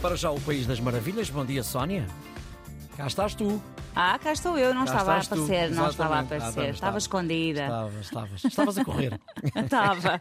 Para já o País das Maravilhas. Bom dia, Sónia. Cá estás tu. Ah, cá estou eu, não Cá estava a estás tu. aparecer, não estava a. Ah, aparecer. estava, estava estava. escondida. Estavas, estavas. Estavas a correr. Estava.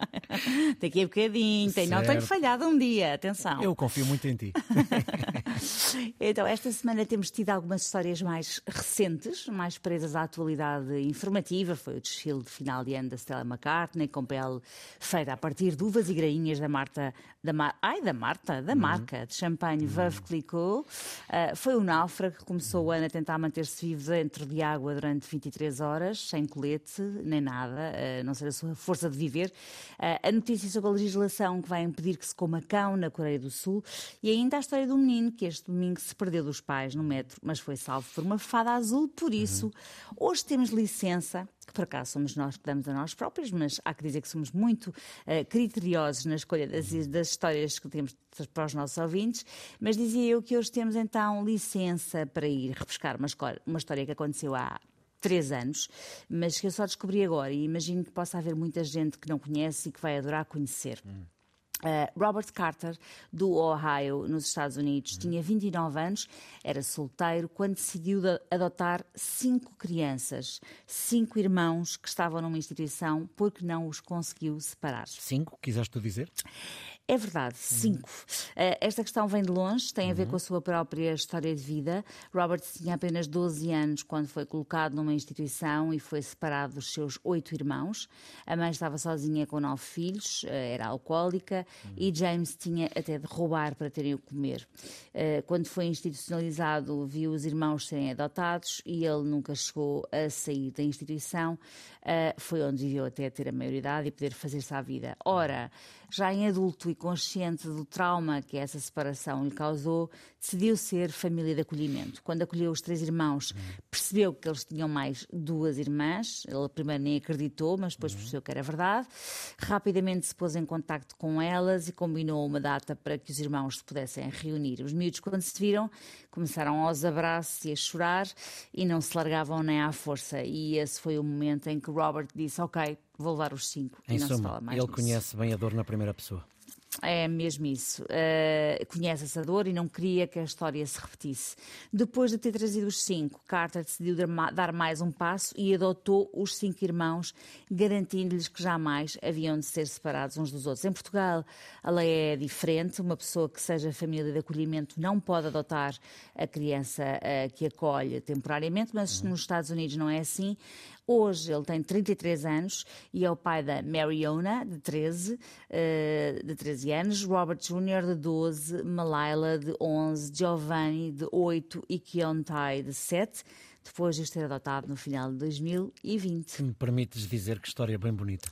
Daqui a bocadinho. Tenho, não tenho falhado um dia, atenção. Eu confio muito em ti. Então, esta semana temos tido algumas histórias mais recentes, mais presas à atualidade informativa. Foi o desfile de final de ano da Stella McCartney, com pele feita a partir de uvas e grainhas da Marta. Da Mar... Ai, da Marta, da marca de champanhe Veuve Clicquot. Ah, foi o náufrago que começou o ano a tentar manter-se vivo dentro de água durante 23 horas, sem colete, nem nada, a não ser a sua força de viver. Ah, a notícia sobre a legislação que vai impedir que se coma cão na Coreia do Sul e ainda a história do menino que este domingo se perdeu dos pais no metro, mas foi salvo por uma fada azul. Por isso, hoje temos licença que por acaso somos nós que damos a nós próprios, mas há que dizer que somos muito eh, criteriosos na escolha das, das histórias que temos para os nossos ouvintes, mas dizia eu que hoje temos então licença para ir repescar uma, uma história que aconteceu há três anos, mas que eu só descobri agora e imagino que possa haver muita gente que não conhece e que vai adorar conhecer. Uh, Robert Carter, do Ohio, nos Estados Unidos, tinha 29 anos, era solteiro quando decidiu de- adotar cinco crianças, cinco irmãos que estavam numa instituição porque não os conseguiu separar. Cinco, quiseste dizer? É verdade, cinco. Eh, esta questão vem de longe, tem a ver com a sua própria história de vida. Robert tinha apenas 12 anos quando foi colocado numa instituição e foi separado dos seus oito irmãos. A mãe estava sozinha com nove filhos, eh, era alcoólica e James tinha até de roubar para terem o comer. Eh, Quando foi institucionalizado, viu os irmãos serem adotados e ele nunca chegou a sair da instituição. Foi onde viveu até ter a maioridade e poder fazer-se à vida. Ora, já em adulto e consciente do trauma que essa separação lhe causou, decidiu ser família de acolhimento. Quando acolheu os três irmãos, percebeu que eles tinham mais duas irmãs. Ele primeiro nem acreditou, mas depois percebeu que era verdade. Rapidamente se pôs em contacto com elas e combinou uma data para que os irmãos se pudessem reunir. Os miúdos, quando se viram, começaram aos abraços e a chorar e não se largavam nem à força. E esse foi o momento em que Robert disse: Ok, vou levar os cinco. Em e não se suma, fala mais ele nisso. conhece bem a dor na primeira pessoa. É mesmo isso. Uh, conhece essa dor e não queria que a história se repetisse. Depois de ter trazido os cinco, Carter decidiu dar ma- dar mais um passo e adotou os cinco irmãos, garantindo-lhes que jamais haviam de ser separados uns dos outros. Em Portugal, a lei é diferente. Uma pessoa que seja família de acolhimento não pode adotar a criança uh, que acolhe temporariamente, mas nos Estados Unidos não é assim. Hoje ele tem 33 anos e é o pai da Mariona, de 13, eh, de 13 anos, Robert Jr., de 12, Malila, de 11, Giovanni, de 8 e Kiontai, de 7, depois de ter adotado no final de 2020. Se me permites dizer que história bem bonita.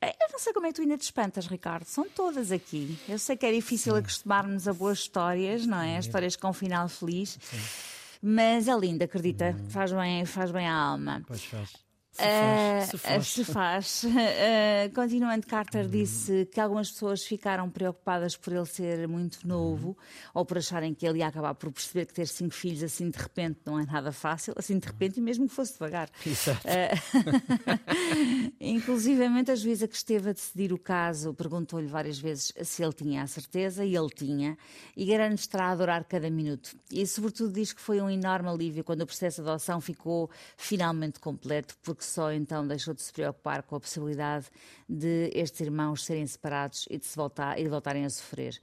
Eh, Eu não sei como é que tu ainda te espantas, Ricardo. São todas aqui. Eu sei que é difícil acostumarmos a boas histórias, não é? Histórias com um final feliz. Mas é linda, acredita. Faz, bem, faz bem à alma. Pois faz. Se faz. Se faz. se faz. Ah, continuando, Carter disse que algumas pessoas ficaram preocupadas por ele ser muito novo ou por acharem que ele ia acabar por perceber que ter cinco filhos assim de repente não é nada fácil, assim de repente, e mesmo que fosse devagar. Exato. Inclusivamente, a juíza que esteve a decidir o caso perguntou-lhe várias vezes se ele tinha a certeza, e ele tinha, e garante estará a adorar cada minuto. E, sobretudo, diz que foi um enorme alívio quando o processo de adoção ficou finalmente completo, porque só então deixou de se preocupar com a possibilidade de estes irmãos serem separados e de, se voltar, e voltarem a sofrer.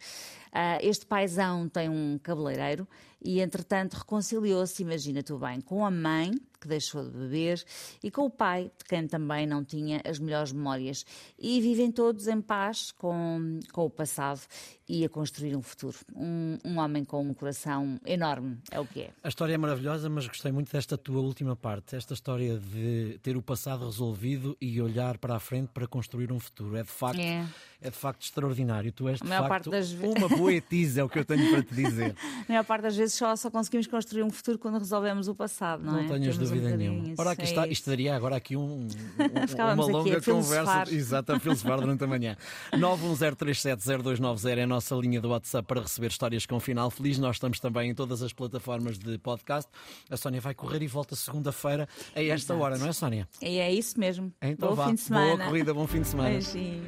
Ah, este paizão tem um cabeleireiro e, entretanto, reconciliou-se, imagina tu bem, com a mãe, que deixou de beber, e com o pai, de quem também não tinha as melhores memórias. E vivem todos em paz com, com o passado e a construir um futuro. Um, um homem com um coração enorme, é o que é. A história é maravilhosa, mas gostei muito desta tua última parte, esta história de ter o passado resolvido e olhar para a frente para construir um futuro. É de facto, É. é de facto extraordinário. Tu és de facto das uma poetisa, é o que eu tenho para te dizer. A maior parte das vezes só, só conseguimos construir um futuro quando resolvemos o passado, não, Não é? tenhas Temos um dúvida bocadinho nenhuma. Ora, aqui é está, isto daria agora aqui um, um- uma aqui longa a filosofar. conversa. Exato, a filosofar durante a manhã. 910370290 é a nossa linha do WhatsApp para receber histórias com final feliz. Nós estamos também em todas as plataformas de podcast. A Sónia vai correr e volta segunda-feira a esta Exato. hora, não é, Sónia? E é isso mesmo. Então Bom vá. fim de semana. Boa corrida, bom fim de semana. Beijinho.